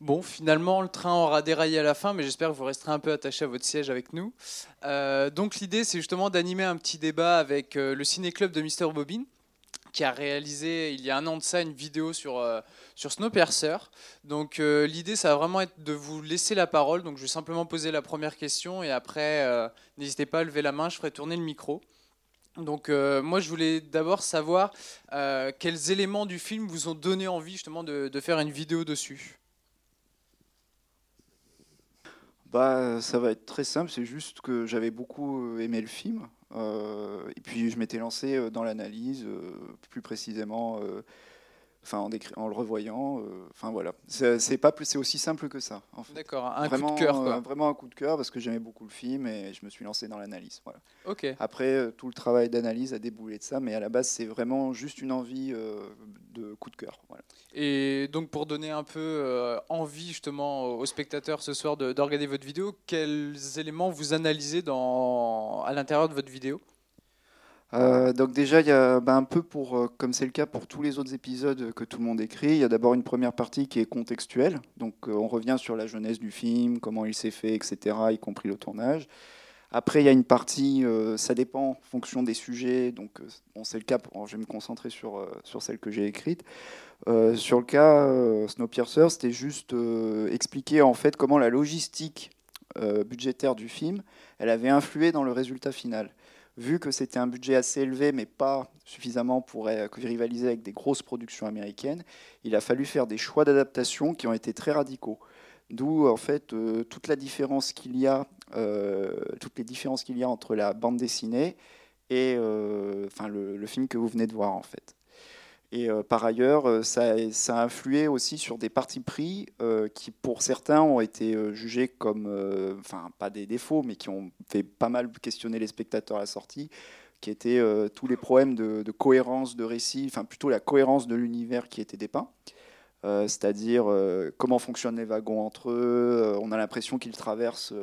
Bon, finalement, le train aura déraillé à la fin, mais j'espère que vous resterez un peu attaché à votre siège avec nous. Euh, donc l'idée, c'est justement d'animer un petit débat avec euh, le ciné-club de Mister Bobine, qui a réalisé il y a un an de ça une vidéo sur, euh, sur Snowpiercer. Donc l'idée, ça va vraiment être de vous laisser la parole. Donc je vais simplement poser la première question et après, n'hésitez pas à lever la main, je ferai tourner le micro. Donc moi, je voulais d'abord savoir quels éléments du film vous ont donné envie justement de, faire une vidéo dessus. Bah, ça va être très simple, c'est juste que j'avais beaucoup euh, aimé le film. Euh, et puis je m'étais lancé euh, dans l'analyse, plus précisément enfin en, en, le revoyant. Euh, enfin voilà, c'est pas plus, c'est aussi simple que ça. En fait. D'accord, un vraiment, coup de cœur. Euh, vraiment un coup de cœur parce que j'aimais beaucoup le film et je me suis lancé dans l'analyse. Voilà. Ok. Après, euh, tout le travail d'analyse a déboulé de ça, mais à la base, c'est vraiment juste une envie de coup de cœur. Voilà. Et donc pour donner un peu envie justement aux spectateurs ce soir de, de regarder votre vidéo, quels éléments vous analysez dans, à l'intérieur de votre vidéo? Euh, donc déjà, il y a ben, un peu pour, euh, comme c'est le cas pour tous les autres épisodes que tout le monde écrit, il y a d'abord une première partie qui est contextuelle. Donc euh, on revient sur la jeunesse du film, comment il s'est fait, etc., y compris le tournage. Après, il y a une partie, ça dépend en fonction des sujets. Donc c'est le cas, je vais me concentrer sur, sur celle que j'ai écrite. sur le cas Snowpiercer, c'était juste expliquer en fait comment la logistique budgétaire du film, elle avait influé dans le résultat final vu que c'était un budget assez élevé, mais pas suffisamment pour rivaliser avec des grosses productions américaines, il a fallu faire des choix d'adaptation qui ont été très radicaux. D'où en fait euh, toute la différence qu'il y a, euh, toutes les différences qu'il y a entre la bande dessinée et euh, le, film que vous venez de voir en fait. Et euh, par ailleurs, euh, ça, a influé aussi sur des partis pris euh, qui, pour certains, ont été jugés comme, enfin, pas des défauts, mais qui ont fait pas mal questionner les spectateurs à la sortie, qui étaient tous les problèmes de, cohérence de récit, enfin plutôt la cohérence de l'univers qui était dépeint. C'est-à-dire comment fonctionnent les wagons entre eux. on a l'impression qu'ils traversent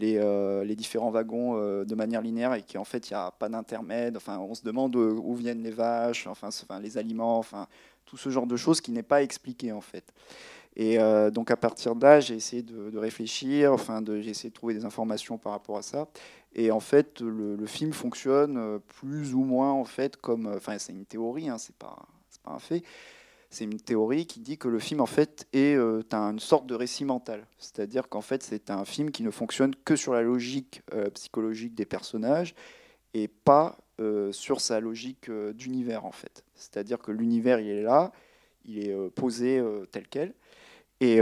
euh, les, différents wagons euh, de manière linéaire et qu'en fait il n'y a pas d'intermède. Enfin, on se demande où viennent les vaches, enfin, les aliments, enfin tout ce genre de choses qui n'est pas expliqué en fait. Et euh, donc à partir de là, j'ai essayé de, réfléchir, enfin j'ai essayé de trouver des informations par rapport à ça. Et en fait, le, film fonctionne plus ou moins en fait comme, enfin c'est une théorie, hein, c'est pas, pas un fait c'est une théorie qui dit que le film en fait est euh, une sorte de récit mental, c'est-à-dire qu'en fait c'est un film qui ne fonctionne que sur la logique euh, psychologique des personnages et pas euh, sur sa logique d'univers en fait. C'est-à-dire que l'univers il est là, il est posé tel quel. Et,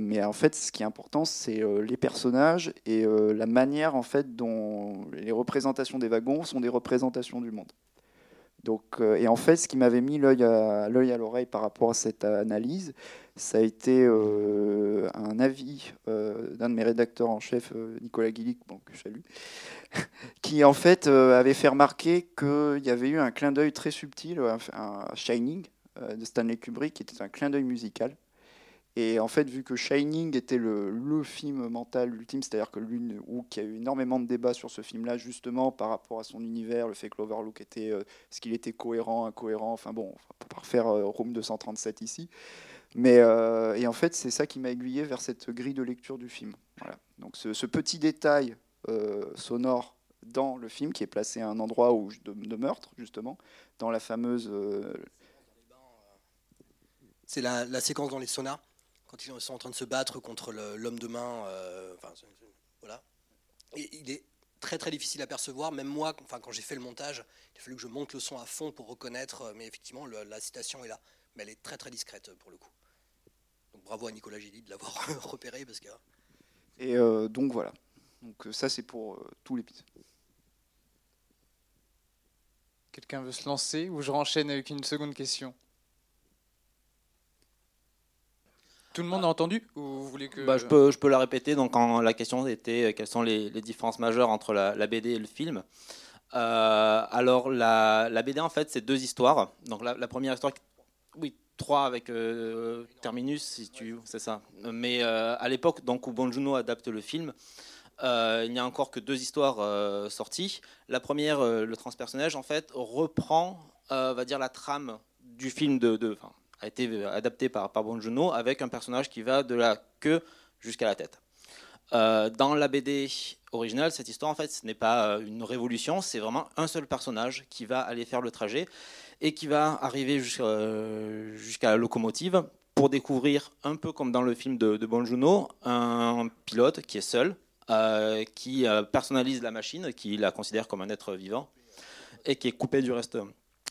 mais en fait, ce qui est important, c'est les personnages et la manière en fait dont les représentations des wagons sont des représentations du monde. Donc, euh, et en fait, ce qui m'avait mis l'œil à l'oreille par rapport à cette analyse, ça a été euh, un avis euh, d'un de mes rédacteurs en chef, Nicolas Guilic, bon, que je salue, qui en fait avait fait remarquer qu'il y avait eu un clin d'œil très subtil à Shining de Stanley Kubrick, qui était un clin d'œil musical. Et en fait, vu que Shining était le, film mental ultime, c'est-à-dire que l'une où qu'il y a eu énormément de débats sur ce film-là, justement par rapport à son univers, le fait que l'Overlook était, euh, ce qu'il était cohérent, incohérent. Enfin bon, on pas refaire euh, Room 237 ici. Mais euh, et en fait, c'est ça qui m'a aiguillé vers cette grille de lecture du film. Voilà. Donc ce, petit détail sonore dans le film qui est placé à un endroit où de, meurtre justement, dans la fameuse. C'est la, la séquence dans les sonars quand ils sont en train de se battre contre l'homme de main. Euh, voilà. Et il est très très difficile à percevoir. Même moi, enfin, quand j'ai fait le montage, il a fallu que je monte le son à fond pour reconnaître. Euh, mais effectivement, la citation est là. Mais elle est très très discrète euh, pour le coup. Donc bravo à Nicolas Gilly de l'avoir repéré. Parce que... Et donc voilà. Donc ça c'est pour tout l'épisode. Quelqu'un veut se lancer ou je renchaîne avec une seconde question? Tout le monde a entendu ou vous voulez que... Bah, je, peux, je peux la répéter. Donc, la question était euh, quelles sont les, différences majeures entre la, BD et le film. Euh, alors, la, BD, en fait, c'est deux histoires. Donc, la, première histoire, oui, trois avec euh, Terminus, si tu c'est ça. Mais à l'époque, donc, où Bonjuno adapte le film, il n'y a encore que deux histoires sorties. La première, le transpersonnage, en fait, reprend, va dire, la trame du film de, de a été adapté par, par Bonjuno avec un personnage qui va de la queue jusqu'à la tête. dans la BD originale, cette histoire, en fait, ce n'est pas une révolution, c'est vraiment un seul personnage qui va aller faire le trajet et qui va arriver jusqu'à la locomotive pour découvrir, un peu comme dans le film de, de Bonjuno, un pilote qui est seul, euh, qui euh, personnalise la machine, qui la considère comme un être vivant, et qui est coupé du reste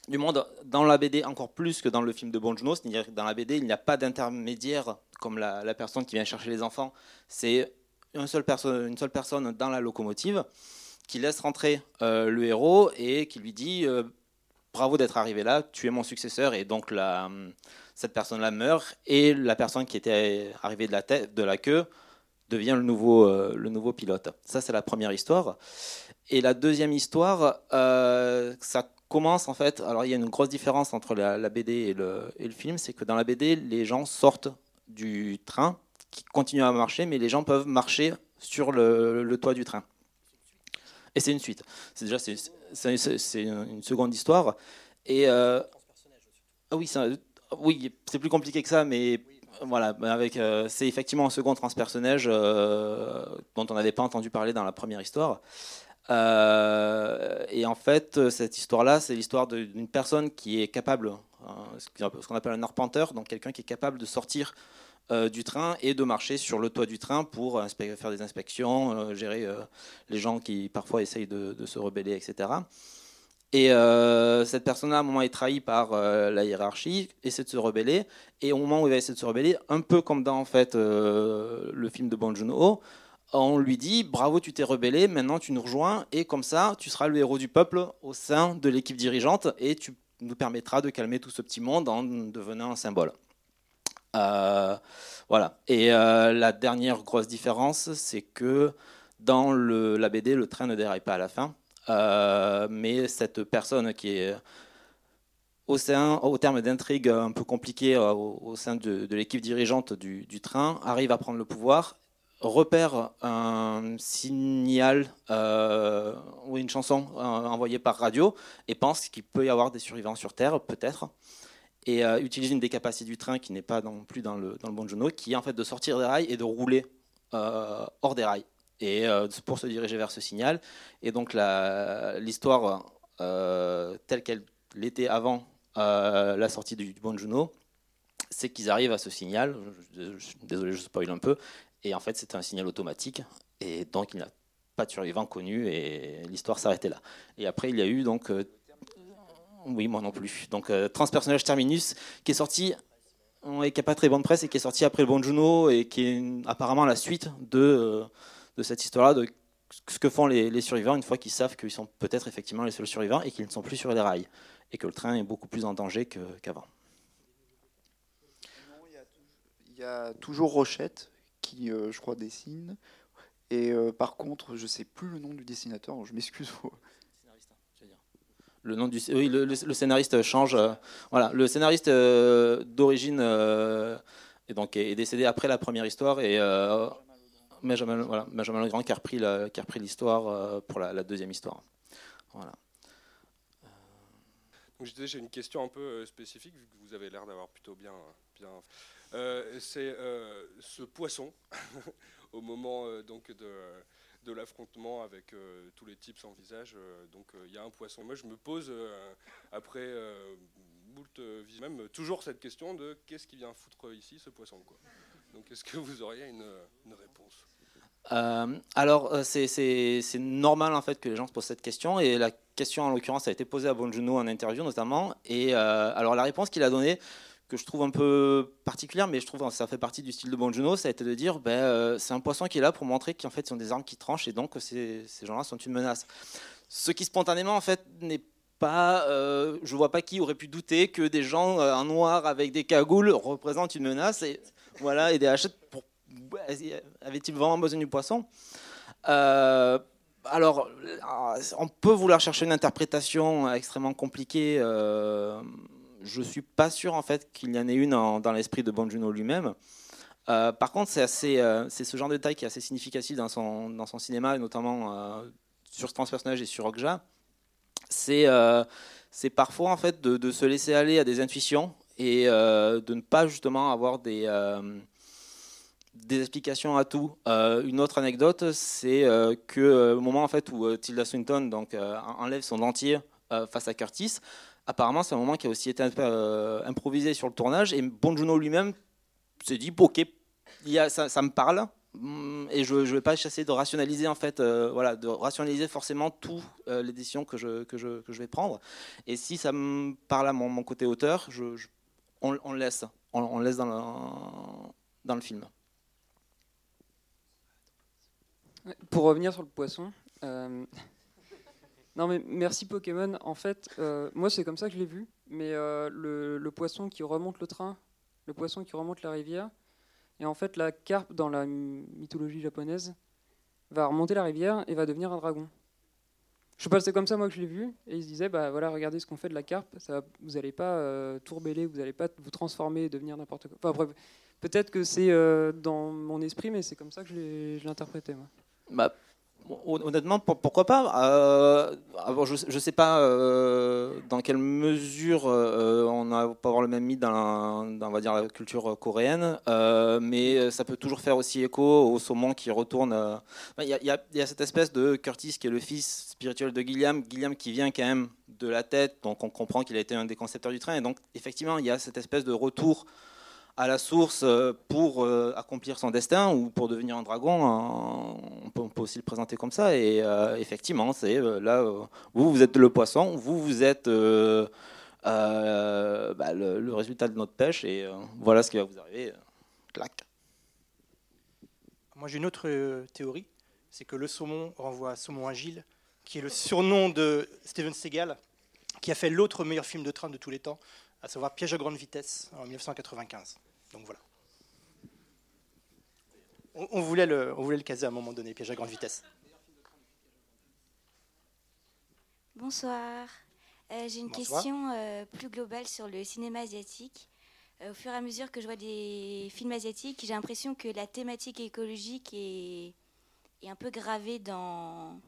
du monde. Dans la BD, encore plus que dans le film de Bonjuno, c'est-à-dire que dans la BD, il n'y a pas d'intermédiaire comme la, personne qui vient chercher les enfants. C'est une seule, une seule personne dans la locomotive qui laisse rentrer euh, le héros et qui lui dit bravo d'être arrivé là, tu es mon successeur, et donc la, cette personne-là meurt, et la personne qui était arrivée de la, tête, de la queue devient le nouveau, euh, le nouveau pilote. Ça, c'est la première histoire. Et la deuxième histoire, euh, ça commence en fait. Alors, il y a une grosse différence entre la, BD et le, film c'est que dans la BD, les gens sortent du train, qui continuent à marcher, mais les gens peuvent marcher sur le, toit du train. Et c'est une suite. C'est déjà c'est une seconde histoire. Et euh, ah oui, oui, c'est plus compliqué que ça, mais voilà, avec euh, c'est effectivement un second transpersonnage euh, dont on n'avait pas entendu parler dans la première histoire. Et en fait, cette histoire-là, c'est l'histoire d'une personne qui est capable, ce qu'on appelle un arpenteur, donc quelqu'un qui est capable de sortir euh, du train et de marcher sur le toit du train pour faire des inspections, euh, gérer euh, les gens qui parfois essayent de, se rebeller, etc. Et cette personne-là, à un moment, est trahie par la hiérarchie, essaie de se rebeller, et au moment où il va essayer de se rebeller, un peu comme dans en fait, le film de Bong Joon-ho, on lui dit bravo, tu t'es rebellé, maintenant tu nous rejoins, et comme ça, tu seras le héros du peuple au sein de l'équipe dirigeante, et tu nous permettras de calmer tout ce petit monde en devenant un symbole. Euh, voilà. Et euh, la dernière grosse différence, c'est que dans le, la BD, le train ne déraille pas à la fin. Euh, mais cette personne qui est au, sein, au terme d'intrigues un peu compliquées au, sein de, l'équipe dirigeante du, train, arrive à prendre le pouvoir, repère un signal ou une chanson envoyée par radio et pense qu'il peut y avoir des survivants sur Terre, peut-être et euh, utilise une des capacités du train qui n'est pas non plus dans le, dans le bon genou, qui est en fait de sortir des rails et de rouler euh, hors des rails, et euh, pour se diriger vers ce signal. Et donc l'histoire telle qu'elle l'était avant la sortie du, bon genou, c'est qu'ils arrivent à ce signal, désolé je spoil un peu, et en fait c'est un signal automatique, et donc il n'y a pas de survivant connu, et l'histoire s'arrêtait là. Et après il y a eu donc oui, moi non plus. Donc, euh, Transpersonnage Terminus, qui est sorti, et qui n'a pas très bonne presse, et qui est sorti après le Bon Juno, et qui est apparemment la suite de, euh, de cette histoire-là, de ce que font les, survivants une fois qu'ils savent qu'ils sont peut-être effectivement les seuls survivants et qu'ils ne sont plus sur les rails, et que le train est beaucoup plus en danger qu'avant. Il y a toujours Rochette qui, euh, je crois, dessine. Et par contre, je ne sais plus le nom du dessinateur, je m'excuse. Le nom du oui, le, scénariste change. Euh, voilà, le scénariste euh, d'origine euh, est donc est, décédé après la première histoire et Benjamin, voilà, Benjamin Legrand qui a repris qui a repris l'histoire pour la, deuxième histoire. Voilà. Donc j'ai une question un peu spécifique vu que vous avez l'air d'avoir plutôt bien bien. C'est ce poisson au moment donc de de l'affrontement avec euh, tous les types sans visage. Euh, donc euh, il y a un poisson. Moi, je me pose, après moult même toujours cette question de qu'est-ce qui vient foutre ici, ce poisson quoi. Donc est-ce que vous auriez une, réponse? Alors, c'est normal en fait que les gens se posent cette question et la question en l'occurrence a été posée à Bonjuno en interview notamment. Et alors la réponse qu'il a donnée, que je trouve un peu particulière, mais je trouve que ça fait partie du style de Bonjuno, ça a été de dire ben, euh, c'est un poisson qui est là pour montrer qu'en fait, ils ont des armes qui tranchent et donc ces, ces gens-là sont une menace. Ce qui spontanément, en fait, n'est pas. Euh, je vois pas qui aurait pu douter que des gens euh, en noir avec des cagoules représentent une menace et, voilà, et des hachettes pour. Avait-il vraiment besoin du poisson? Alors, on peut vouloir chercher une interprétation extrêmement compliquée je suis pas sûr en fait qu'il y en ait une dans l'esprit de Bonjuno lui-même. Euh, par contre, c'est assez, euh, c'est ce genre de détail qui est assez significatif dans son, dans son cinéma, et notamment euh, sur ce transpersonnage et sur Okja. C'est, c'est parfois en fait de, se laisser aller à des intuitions et de ne pas justement avoir des des explications à tout. une autre anecdote, c'est que au moment en fait où Tilda Swinton donc enlève son dentier face à Curtis, apparemment c'est un moment qui a aussi été improvisé sur le tournage et Bon Juno lui-même s'est dit ok, ça, me parle, Mm, et je ne vais pas essayer de rationaliser en fait, euh, voilà, de rationaliser forcément tout euh, les décisions que je, vais prendre. Et si ça me parle à mon, côté auteur, on, on, laisse, on, laisse dans le, dans le film. Pour revenir sur le poisson, euh, non mais merci Pokémon. En fait, moi c'est comme ça que je l'ai vu. Mais le, le poisson qui remonte le train, le poisson qui remonte la rivière, et en fait, la carpe, dans la mythologie japonaise, va remonter la rivière et va devenir un dragon. Je sais pas, c'est comme ça moi que je l'ai vu. Et il se disait, bah voilà, regardez ce qu'on fait de la carpe. Ça, vous n'allez pas euh, vous n'allez pas vous transformer et devenir n'importe quoi. Enfin, bref, peut-être que c'est euh, dans mon esprit, mais c'est comme ça que je l'ai interprété. Moi. Bah, Honnêtement, pourquoi pas? Euh, Je ne sais pas euh, dans quelle mesure euh, on pas avoir le même mythe dans, la, culture coréenne, mais ça peut toujours faire aussi écho au saumon qui retourne. Il y, y, a cette espèce de Curtis qui est le fils spirituel de Gilliam, Gilliam qui vient quand même de la tête, donc on comprend qu'il a été un des concepteurs du train, et donc effectivement il y a cette espèce de retour à la source euh, pour euh, accomplir son destin ou pour devenir un dragon, on peut, aussi le présenter comme ça. Et euh, effectivement, c'est là, vous, vous êtes le poisson, vous, vous êtes bah, le, résultat de notre pêche, et voilà ce qui va vous arriver. Clac. Moi, j'ai une autre théorie, c'est que le saumon renvoie à Saumon Agile, qui est le surnom de Steven Seagal, qui a fait l'autre meilleur film de train de tous les temps, à savoir Piège à grande vitesse en 1995. Donc voilà. On, voulait le, on voulait le caser à un moment donné, Piège à grande vitesse. Bonsoir. Euh, j'ai une question euh, plus globale sur le cinéma asiatique. Euh, au fur et à mesure que je vois des films asiatiques, j'ai l'impression que la thématique écologique est, est un peu gravée dans,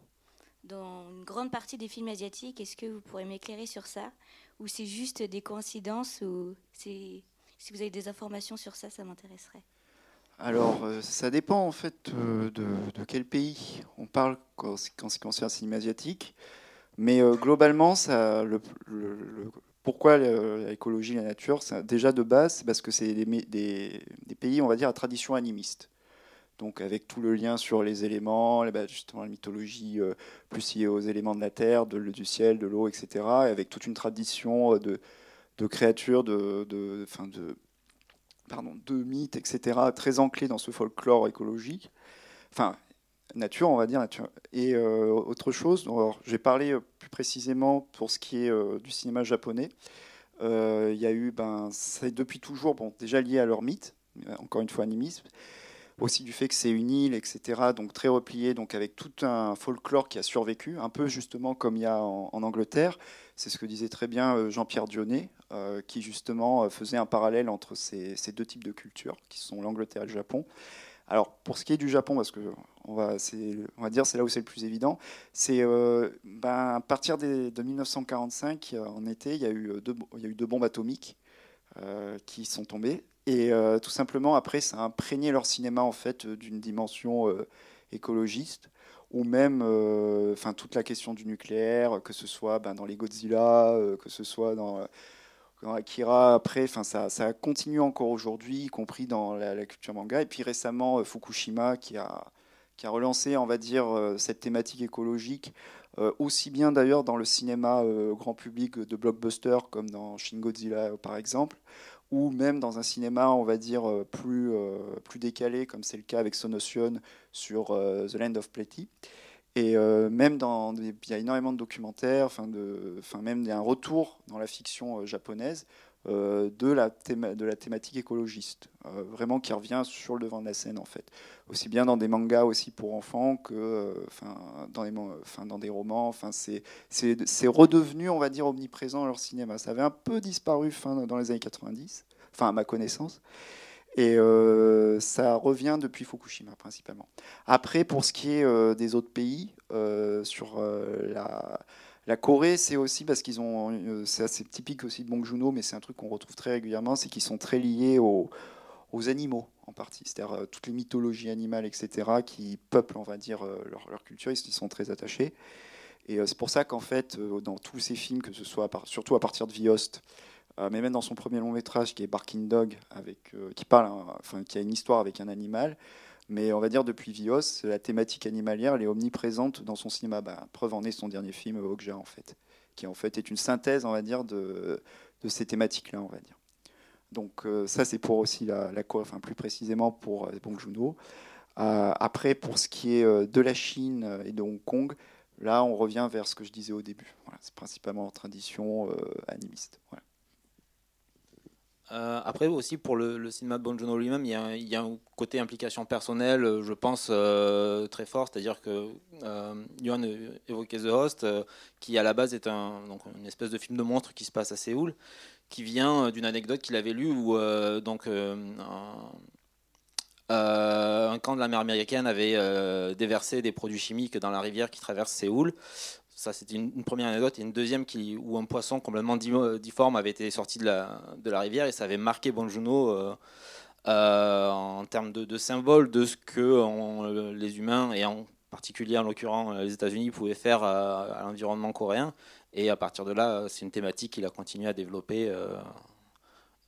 dans une grande partie des films asiatiques. Est-ce que vous pourrez m'éclairer sur ça? Ou c'est juste des coïncidences ou si vous avez des informations sur ça, ça m'intéresserait. Alors, euh, ça dépend en fait euh, de, quel pays on parle quand, quand c'est concerne le cinéma asiatique. Mais euh, globalement, pourquoi l'écologie et la nature Déjà de base, c'est parce que c'est des, pays, on va dire, à tradition animiste donc avec tout le lien sur les éléments, bah, justement la mythologie plus liée aux éléments de la terre, de, du ciel, de l'eau, etc. Et avec toute une tradition de, de créatures, de, de, pardon, de mythes, etc. très ancrés dans ce folklore écologique. Enfin, nature, on va dire nature. Et euh, autre chose, j'ai parlé plus précisément pour ce qui est du cinéma japonais. Il y a eu, ben, c'est depuis toujours, bon, déjà lié à leur mythe, encore une fois animisme, aussi du fait que c'est une île, etc., donc très repliée, donc avec tout un folklore qui a survécu, un peu justement comme il y a en, Angleterre. C'est ce que disait très bien euh, Jean-Pierre Dionnet, euh, qui justement euh, faisait un parallèle entre ces, deux types de cultures, qui sont l'Angleterre et le Japon. Alors, pour ce qui est du Japon, parce que on va, on va dire c'est là où c'est le plus évident, c'est ben, à partir de 1945, en été, il y, a eu deux, bombes atomiques qui sont tombées. Et euh, tout simplement, après, ça a imprégné leur cinéma en fait d'une dimension euh, écologiste, ou même, euh, enfin, toute la question du nucléaire, que ce soit ben, dans les Godzilla, que ce soit dans, Akira. Après, enfin, ça, ça continue encore aujourd'hui, y compris dans la, culture manga. Et puis récemment, Fukushima qui a qui a relancé, on va dire, cette thématique écologique, aussi bien d'ailleurs dans le cinéma grand public de blockbuster comme dans Shin Godzilla par exemple, ou même dans un cinéma, on va dire, euh, plus, euh, plus décalé, comme c'est le cas avec Sonotion sur euh, The Land of Plenty. Et même dans, il y a énormément de documentaires, enfin même un retour dans la fiction japonaise de, la de la thématique écologiste, vraiment qui revient sur le devant de la scène en fait, aussi bien dans des mangas aussi pour enfants que, enfin dans des, enfin dans des romans, enfin c'est c'est redevenu on va dire omniprésent dans leur cinéma. Ça avait un peu disparu fin dans les années 90 enfin à ma connaissance. Et euh, ça revient depuis Fukushima principalement. Après, pour ce qui est euh, des autres pays, euh, sur la, Corée, c'est aussi parce qu'ils ont, c'est assez typique aussi de Bong Joon-ho, mais c'est un truc qu'on retrouve très régulièrement, c'est qu'ils sont très liés aux, animaux en partie, c'est-à-dire toutes les mythologies animales, etc., qui peuplent, on va dire, leur, culture, ils y sont très attachés. Et c'est pour ça qu'en fait, dans tous ces films, que ce soit surtout à partir de Viost, mais même dans son premier long métrage qui est Barking Dog, avec, qui parle, enfin, qui a une histoire avec un animal, mais on va dire depuis Vios, la thématique animalière, elle est omniprésente dans son cinéma. Bah, preuve en est son dernier film, Okja, en fait, qui en fait est une synthèse, on va dire, de, ces thématiques-là, on va dire. Donc euh, ça, c'est pour aussi la, la enfin plus précisément pour euh, Bong. Euh, après, pour ce qui est de la Chine et de Hong Kong, là, on revient vers ce que je disais au début. C'est principalement en tradition animiste. Voilà. Euh, après aussi pour le, cinéma de Bonjour lui-même, il, y, a un côté implication personnelle, euh, je pense, euh, très fort. C'est-à-dire que Johan évoquait The Host, qui à la base est un, donc, une espèce de film de monstre qui se passe à Séoul, qui vient d'une anecdote qu'il avait lue où donc, un camp de la mer américaine avait déversé des produits chimiques dans la rivière qui traverse Séoul. Ça, c'était une, première anecdote. Et une deuxième où un poisson complètement difforme avait été sorti de la, de la rivière et ça avait marqué Bonjuno euh, euh, en termes de, symbole de ce que les humains, et en particulier en l'occurrence les États-Unis, pouvaient faire à, l'environnement coréen. Et à partir de là, c'est une thématique qu'il a continué à développer. Euh.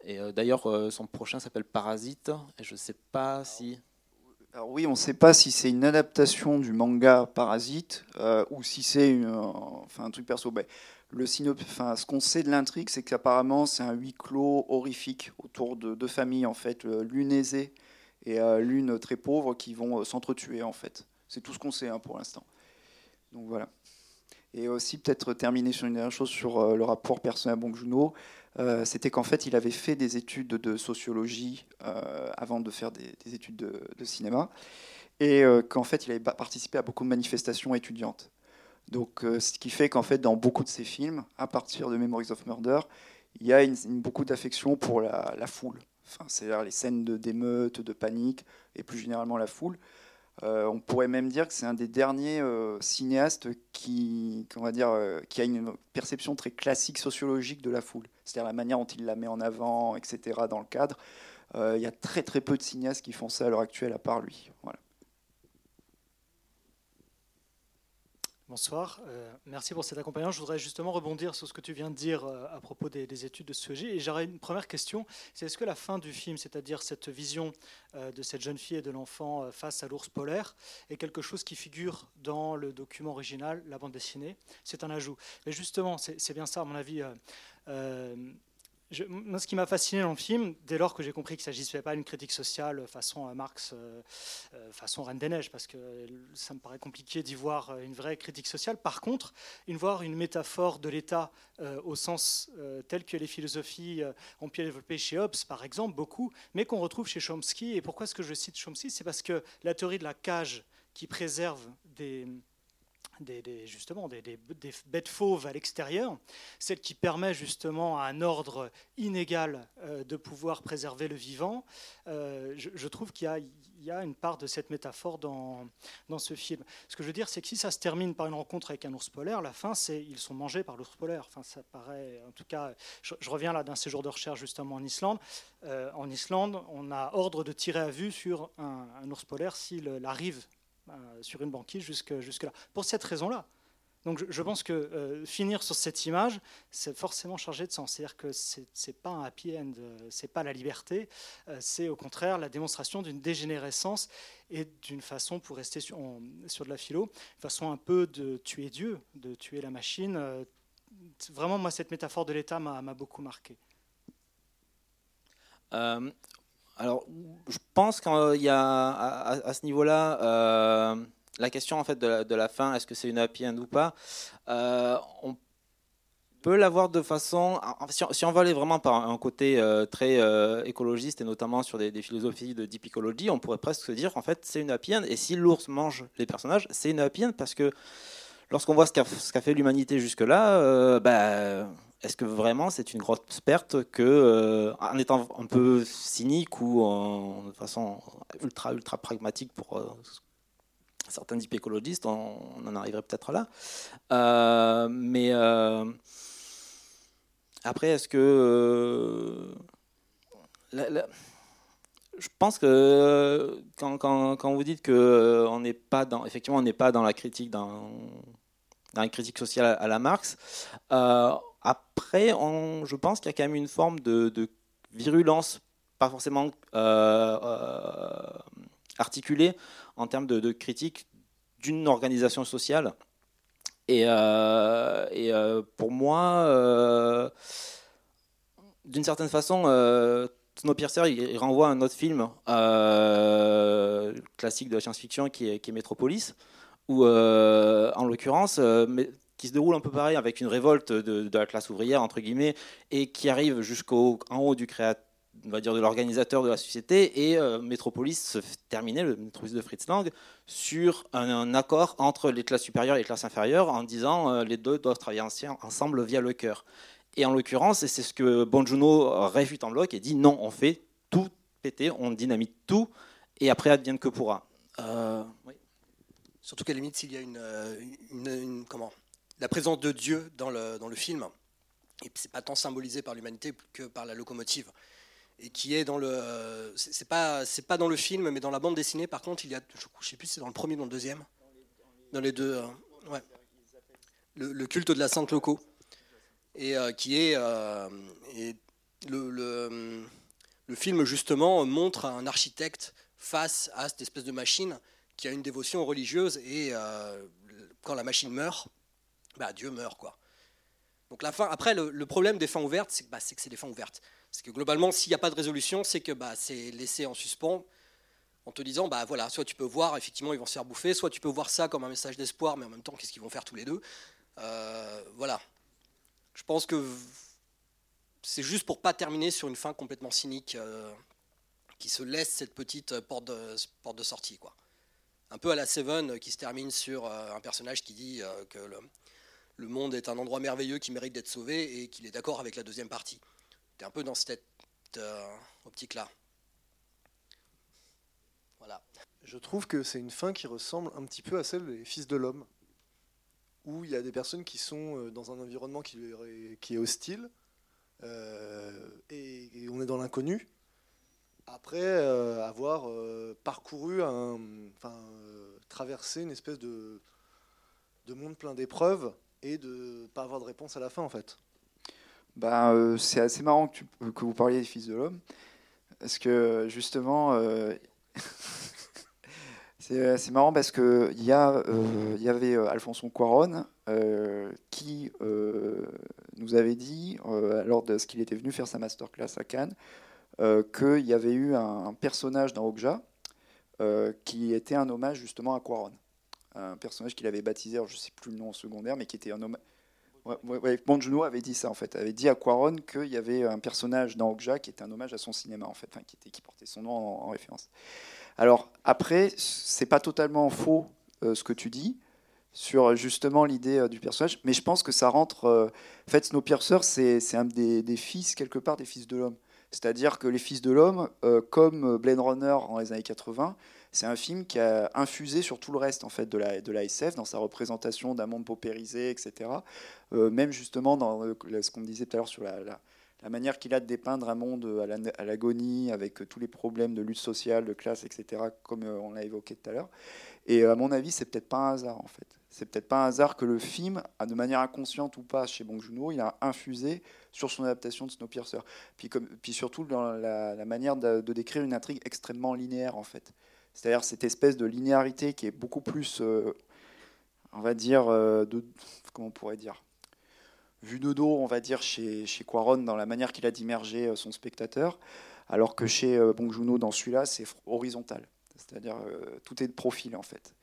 et d'ailleurs, son prochain s'appelle Parasite. Et je ne sais pas si oui, on ne sait pas si c'est une adaptation du manga Parasite euh, ou si c'est enfin, un truc perso. Ben, le enfin, ce qu'on sait de l'intrigue, c'est qu'apparemment c'est un huis clos horrifique autour de deux familles en fait, euh, l'une aisée et euh, l'une très pauvre qui vont s'entretuer en fait. C'est tout ce qu'on sait hein, pour l'instant. Donc voilà. Et aussi peut-être terminer sur une dernière chose sur le rapport personnel à Bong Joon-ho. Euh, c'était qu'en fait, il avait fait des études de sociologie euh, avant de faire des, études de, cinéma, et euh, qu'en fait, il avait participé à beaucoup de manifestations étudiantes. Donc, ce qui fait qu'en fait, dans beaucoup de ses films, à partir de Memories of Murder, il y a beaucoup d'affection pour la, foule. Enfin, c'est-à-dire les scènes d'émeute, de, panique, et plus généralement la foule. Euh, on pourrait même dire que c'est un des derniers euh, cinéastes qui, va dire, euh, qui a une perception très classique sociologique de la foule, c'est-à-dire la manière dont il la met en avant, etc. dans le cadre. Il y a très très peu de cinéastes qui font ça à l'heure actuelle, à part lui. Voilà. Bonsoir, euh, merci pour cet accompagnement. Je voudrais justement rebondir sur ce que tu viens de dire euh, à propos des, études de ce sujet. Et j'aurais une première question, c'est est-ce que la fin du film, c'est-à-dire cette vision euh, de cette jeune fille et de l'enfant face à l'ours polaire, est quelque chose qui figure dans le document original, la bande dessinée? C'est un ajout. Mais justement, c'est bien ça, à mon avis moi, ce qui m'a fasciné dans le film, dès lors que j'ai compris qu'il ne s'agissait pas d'une critique sociale façon euh, Marx, euh, euh, façon Reine des Neiges, parce que ça me paraît compliqué d'y voir une vraie critique sociale. Par contre, une voir une métaphore de l'État au sens tel que les philosophies ont pu développer chez Hobbes, par exemple, beaucoup, mais qu'on retrouve chez Chomsky. Et pourquoi est-ce que je cite Chomsky? C'est parce que la théorie de la cage qui préserve des des, justement des, bêtes fauves à l'extérieur, celle qui permet justement à un ordre inégal euh, de pouvoir préserver le vivant, euh, je, trouve qu'il y, a une part de cette métaphore dans, ce film. Ce que je veux dire, c'est que si ça se termine par une rencontre avec un ours polaire, la fin, c'est ils sont mangés par l'ours polaire. Enfin, ça paraît, en tout cas, je, reviens là d'un séjour de recherche justement en Islande. Euh, en Islande, on a ordre de tirer à vue sur un, ours polaire s'il arrive sur une banquise jusque, jusque là. Pour cette raison-là. Donc je, pense que euh, finir sur cette image, c'est forcément chargé de sens. C'est-à-dire que ce n'est pas un happy end, euh, c'est pas la liberté, c'est au contraire la démonstration d'une dégénérescence et d'une façon, pour rester sur, sur de la philo, une façon un peu de tuer Dieu, de tuer la machine. vraiment, moi, cette métaphore de l'État m'a beaucoup marqué. Alors, je pense qu'il y a à, ce niveau-là euh, la question en fait de la, fin, est-ce que c'est une happy end ou pas euh, On peut l'avoir de façon, si on, va aller vraiment par un côté euh, très écologiste et notamment sur des, philosophies de deep ecology, on pourrait presque se dire en fait c'est une happy end. Et si l'ours mange les personnages, c'est une happy end parce que lorsqu'on voit ce qu'a fait l'humanité jusque-là, bah, est-ce que vraiment c'est une grosse perte que, euh, en étant un peu cynique ou de façon ultra ultra pragmatique pour euh, certains deep écologistes, on, en arriverait peut-être là. mais après, est-ce que je pense que quand, quand, vous dites que on n'est pas dans, effectivement, on n'est pas dans la critique dans, critique sociale à la Marx. Euh, après, je pense qu'il y a quand même une forme de, virulence, pas forcément euh, euh, articulée en termes de, critique d'une organisation sociale. Et, et pour moi, d'une certaine façon, Snowpiercer, il renvoie à un autre film euh, classique de la science-fiction qui est, Metropolis, où, euh, en l'occurrence, euh, qui se déroule un peu pareil avec une révolte de, la classe ouvrière, entre guillemets, et qui arrive jusqu'en haut du on va dire de l'organisateur de la société et Metropolis se terminait le Metropolis de Fritz Lang sur un, accord entre les classes supérieures et les classes inférieures en disant les deux doivent travailler ensemble via le cœur. Et en l'occurrence, et c'est ce que Bonjuno réfute en bloc et dit non, on fait tout péter, on dynamite tout, et après advienne que pourra. Euh, Surtout qu'à la limite, s'il y a euh, une, comment, la présence de Dieu dans le, dans le film, et c'est pas tant symbolisé par l'humanité que par la locomotive, et qui est dans le, c'est pas c'est pas dans le film, mais dans la bande dessinée. Par contre, il y a, je, sais plus, si c'est dans le premier ou dans le deuxième, dans les deux, euh, ouais. Le, le, culte de la Sainte Loco et euh, qui est, euh, le, le, film justement montre un architecte face à cette espèce de machine qui a une dévotion religieuse et euh, quand la machine meurt, bah, Dieu meurt quoi. Donc la fin, après le, problème des fins ouvertes, c'est bah, que c'est des fins ouvertes. C'est que globalement, s'il n'y a pas de résolution, c'est que bah, c'est laissé en suspens en te disant, bah voilà, soit tu peux voir, effectivement, ils vont se faire bouffer, soit tu peux voir ça comme un message d'espoir, mais en même temps, qu'est-ce qu'ils vont faire tous les deux? Voilà. Je pense que c'est juste pour pas terminer sur une fin complètement cynique euh, qui se laisse cette petite porte de, porte de sortie. Quoi. Un peu à la Seven qui se termine sur euh, un personnage qui dit euh, que monde est un endroit merveilleux qui mérite d'être sauvé et qu'il est d'accord avec la deuxième partie. C'est un peu dans cette optique-là. Voilà. Je trouve que c'est une fin qui ressemble un petit peu à celle des Fils de l'Homme où il y a des personnes qui sont euh, dans un environnement qui, est hostile, euh, et, on est dans l'inconnu, après euh, avoir parcouru, enfin, traversé une espèce de, de monde plein d'épreuves et de ne pas avoir de réponse à la fin en fait. Bah, c'est assez marrant que, que, vous parliez des fils de l'homme, parce que justement, Euh, c'est marrant parce y, euh, y avait euh, Alfonso Cuaron qui nous avait dit, lors de ce qu'il était venu faire sa masterclass à Cannes, qu'il y avait eu un, personnage dans Okja qui était un hommage justement à Cuaron. Un personnage qu'il avait baptisé, je ne sais plus le nom secondaire, mais qui était un hommage. Ouais, avait dit ça en fait, avait dit à Quaron qu'il y avait un personnage dans Okja qui était un hommage à son cinéma en fait, qui, portait son nom en référence. Alors après, c'est pas totalement faux euh, ce que tu dis sur justement l'idée euh, du personnage, mais je pense que ça rentre. Euh, en fait, Snowpiercer, c'est un des, fils quelque part des fils de l'homme. C'est-à-dire que les fils de l'homme, comme Blade Runner en les années 80, c'est un film qui a infusé sur tout le reste en fait de la, de la dans sa représentation d'un monde paupérisé, etc. même justement dans ce qu'on disait tout à l'heure sur la la manière qu'il a de dépeindre un monde à l'agonie, avec tous les problèmes de lutte sociale, de classe, etc., comme euh, on l'a évoqué tout à l'heure. Et euh, à mon avis, c'est peut-être pas un hasard, en fait. C'est peut-être pas un hasard que le film, de manière inconsciente ou pas, chez Bong Joon-ho, il a infusé sur son adaptation de Snowpiercer. Puis surtout dans la, manière de, décrire une intrigue extrêmement linéaire, en fait. C'est-à-dire cette espèce de linéarité qui est beaucoup plus, euh, on va dire, de, comment on pourrait dire, vu de dos, on va dire, chez, Quaron, dans la manière qu'il a d'immerger euh, son spectateur, alors que chez euh, dans celui-là, c'est horizontal. C'est-à-dire, euh, tout est de profil, en fait.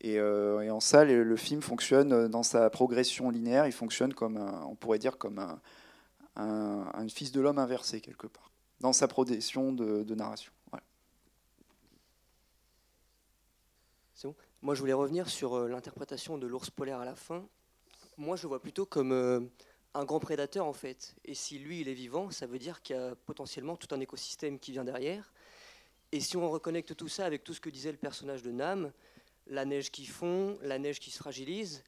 Et, en ça, le, film fonctionne dans sa progression linéaire, il fonctionne comme, un, on pourrait dire, comme un, fils de l'homme inversé, quelque part, dans sa progression de, narration. Moi, je voulais revenir sur l'interprétation de l'ours polaire à la fin, moi, je le vois plutôt comme euh, un grand prédateur, en fait. Et si lui, il est vivant, ça veut dire qu'il y a potentiellement tout un écosystème qui vient derrière. Et si on reconnecte tout ça avec tout ce que disait le personnage de Nam, la neige qui fond, la neige qui se fragilise.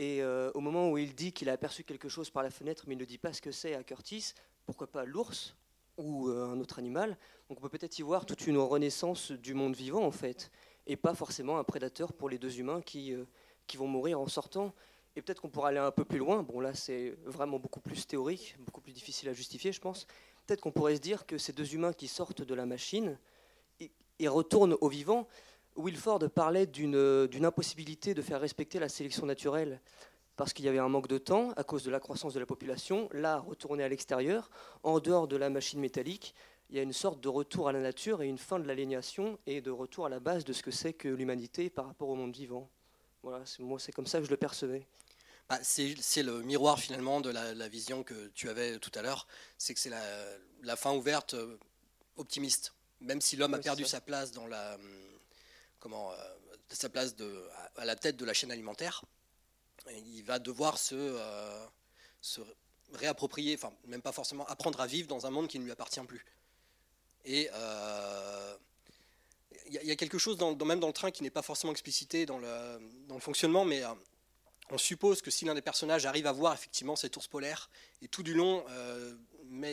Et euh, au moment où il dit qu'il a aperçu quelque chose par la fenêtre, mais il ne dit pas ce que c'est à Curtis, pourquoi pas l'ours ou euh, un autre animal Donc on peut peut-être y voir toute une renaissance du monde vivant en fait, et pas forcément un prédateur pour les deux humains qui, euh, qui vont mourir en sortant. Et peut-être qu'on pourrait aller un peu plus loin. Bon là c'est vraiment beaucoup plus théorique, beaucoup plus difficile à justifier je pense. Peut-être qu'on pourrait se dire que ces deux humains qui sortent de la machine, et retournent au vivant, Wilford parlait d'une impossibilité de faire respecter la sélection naturelle parce qu'il y avait un manque de temps à cause de la croissance de la population. Là, retourner à l'extérieur, en dehors de la machine métallique, il y a une sorte de retour à la nature et une fin de l'aliénation et de retour à la base de ce que c'est que l'humanité par rapport au monde vivant. Voilà, moi c'est comme ça que je le percevais. Bah, c'est le miroir finalement de la, vision que tu avais tout à l'heure, c'est que c'est la, la, fin ouverte euh, optimiste. Même si l'homme a perdu sa place dans la, comment, euh, sa place de, à la tête de la chaîne alimentaire, il va devoir se, euh, se réapproprier, enfin même pas forcément apprendre à vivre dans un monde qui ne lui appartient plus. Et euh, il y, a quelque chose même dans le train qui n'est pas forcément explicité dans le, fonctionnement, mais on suppose que si l'un des personnages arrive à voir effectivement cet ours polaire et tout du long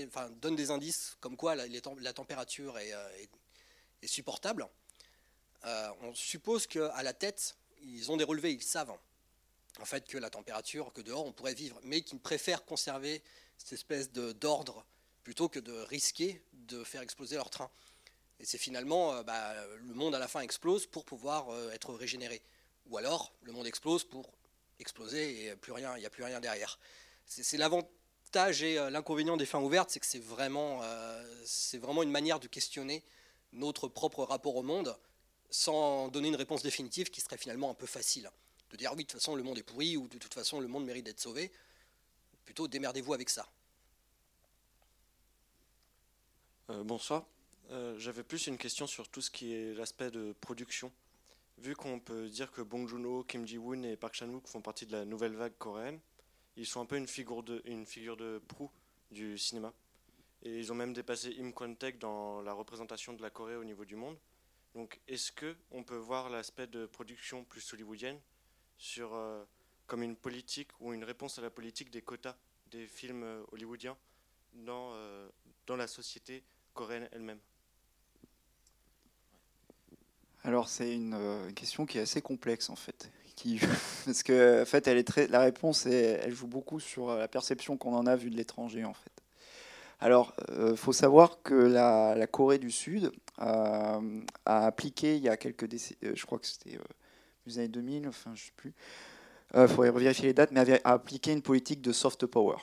enfin, donne des indices comme quoi la, température est, supportable, euh, on suppose qu'à la tête, ils ont des relevés, ils savent en fait que la température, que dehors on pourrait vivre, mais qu'ils préfèrent conserver cette espèce d'ordre plutôt que de risquer de faire exploser leur train. Et c'est finalement, euh, bah, le monde à la fin explose pour pouvoir euh, être régénéré. Ou alors, le monde explose pour exploser et plus rien, il n'y a plus rien derrière. C'est l'avantage et l'inconvénient des fins ouvertes, c'est que c'est vraiment, c'est vraiment une manière de questionner notre propre rapport au monde sans donner une réponse définitive qui serait finalement un peu facile. De dire oui, de toute façon, le monde est pourri ou de toute façon, le monde mérite d'être sauvé. Plutôt, démerdez-vous avec ça. Euh, bonsoir. Euh, j'avais plus une question sur tout ce qui est l'aspect de production. Vu qu'on peut dire que Bong Joon-ho, Kim Ji-woon et Park Chan-wook font partie de la nouvelle vague coréenne, ils sont un peu une figure de, une figure de proue du cinéma. Et ils ont même dépassé Im Kwon-taek dans la représentation de la Corée au niveau du monde. Donc, est-ce que on peut voir l'aspect de production plus hollywoodienne sur euh, comme une politique ou une réponse à la politique des quotas des films hollywoodiens dans, dans la société coréenne elle-même Alors c'est une, question qui est assez complexe en fait, parce que en fait est la réponse elle joue beaucoup sur la perception qu'on en a vu de l'étranger en fait. Alors, il euh, faut savoir que la, Corée du Sud euh, a appliqué il y a quelques décennies, euh, je crois que c'était les années 2000, enfin je ne sais plus, il faudrait vérifier les dates, mais avait appliqué une politique de soft power.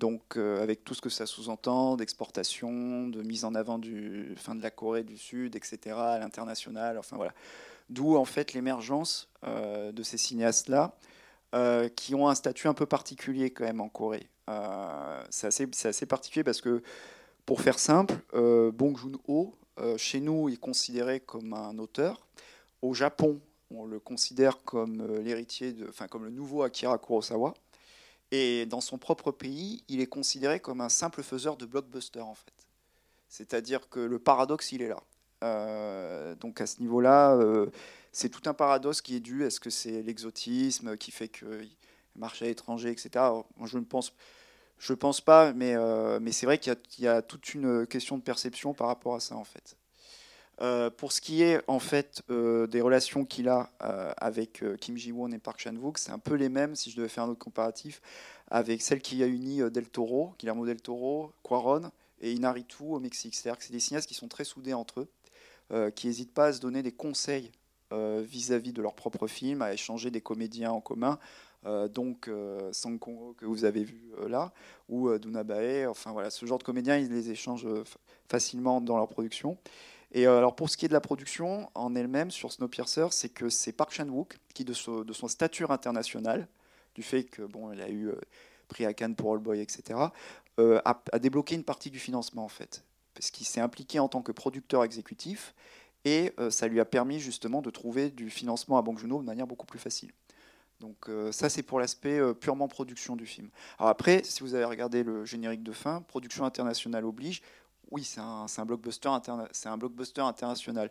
Donc, avec tout ce que ça sous-entend, d'exportation, de mise en avant du, fin de la Corée du Sud, etc., à l'international, enfin voilà. D'où en fait l'émergence de ces cinéastes-là, qui ont un statut un peu particulier quand même en Corée. Euh, c'est assez, particulier parce que, pour faire simple, euh, Bong Joon-ho, euh, chez nous, est considéré comme un auteur. Au Japon, on le considère comme l'héritier, enfin comme le nouveau Akira Kurosawa. Et dans son propre pays, il est considéré comme un simple faiseur de blockbuster en fait. C'est-à-dire que le paradoxe, il est là. donc à ce niveau-là, c'est tout un paradoxe qui est dû. Est-ce que c'est l'exotisme qui fait qu'il marche à l'étranger, etc. Je ne pense, pas, euh, mais c'est vrai qu'il y, a toute une question de perception par rapport à ça, en fait. Euh, pour ce qui est en fait euh, des relations qu'il a avec Kim Ji-won et Park Chan-wook, c'est un peu les mêmes, si je devais faire un autre comparatif, avec celle qui a uni Del Toro, Guillermo Del Toro, Cuaron et Inaritu au Mexique. C'est-à-dire que c'est des cinéastes qui sont très soudés entre eux, qui n'hésitent pas à se donner des conseils vis-à-vis -vis de leur propre film, à échanger des comédiens en commun, euh, donc euh, Sang Kongo que vous avez vu euh, là, ou Duna Bae, enfin voilà, ce genre de comédiens, ils les échangent facilement dans leur production. Et alors pour ce qui est de la production en elle-même sur Snowpiercer, c'est que c'est Park Chan-wook qui, de, son, de son stature internationale, du fait que bon, il a eu prix à Cannes pour All Boy, etc., a, a, débloqué une partie du financement en fait, parce qu'il s'est impliqué en tant que producteur exécutif et ça lui a permis justement de trouver du financement à Bong Joon-ho de manière beaucoup plus facile. Donc euh, ça, c'est pour l'aspect euh, purement production du film. Alors après, si vous avez regardé le générique de fin, production internationale oblige, oui, c'est un, blockbuster, international.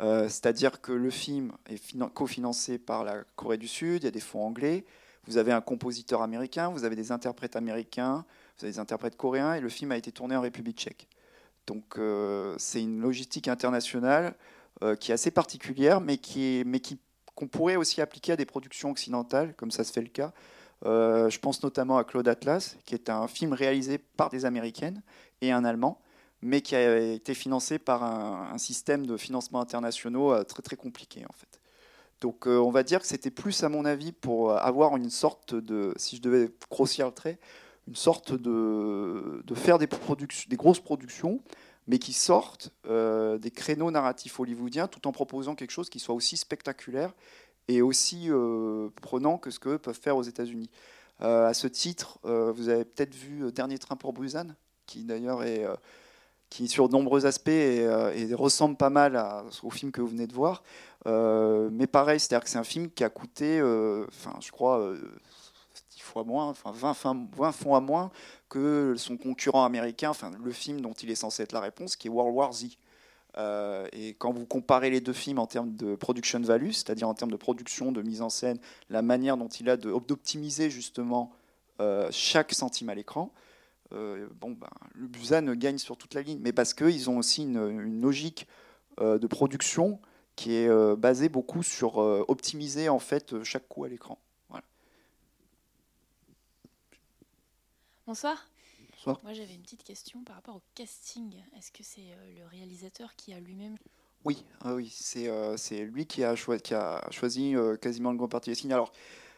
C'est-à-dire que le film est cofinancé par la Corée du Sud, il y a des fonds anglais, vous avez un compositeur américain, vous avez des interprètes américains, vous avez des interprètes coréens, et le film a été tourné en République tchèque. Donc c'est une logistique internationale qui est assez particulière, mais mais qui qu'on pourrait aussi appliquer à des productions occidentales, comme ça se fait le cas. Euh, je pense notamment à Claude Atlas, qui est un film réalisé par des Américaines et un Allemand, mais qui a été financé par un, système de financement internationaux euh, très très compliqué en fait. Donc euh, on va dire que c'était plus à mon avis pour avoir une sorte de, si je devais grossir le trait, une sorte de, de faire des, des grosses productions, mais qui sortent des créneaux narratifs hollywoodiens tout en proposant quelque chose qui soit aussi spectaculaire et aussi euh, prenant que ce qu'eux peuvent faire aux États-Unis. Euh, à ce titre, euh, vous avez peut-être vu Dernier train pour Busan, qui d'ailleurs est qui sur de nombreux aspects et, ressemble pas mal au film que vous venez de voir. mais pareil, c'est-à-dire que c'est un film qui a coûté, enfin, je crois, 10 fois moins, enfin 20, 20 fois moins que son concurrent américain, le film dont il est censé être la réponse, qui est World War Z. Euh, et quand vous comparez les deux films en termes de production value, c'est-à-dire en termes de production, de mise en scène, la manière dont il a d'optimiser justement euh, chaque centime à l'écran, euh, bon, ben, le Busan gagne sur toute la ligne. Mais parce qu'ils ont aussi une, logique de production qui est basée beaucoup sur optimiser en fait chaque coup à l'écran. Voilà. Bonsoir. Moi, j'avais une petite question par rapport au casting. Est-ce que c'est euh, le réalisateur qui a lui-même Oui, ah oui, c'est euh, lui qui a, qui a choisi euh, quasiment le grand parti casting. Alors,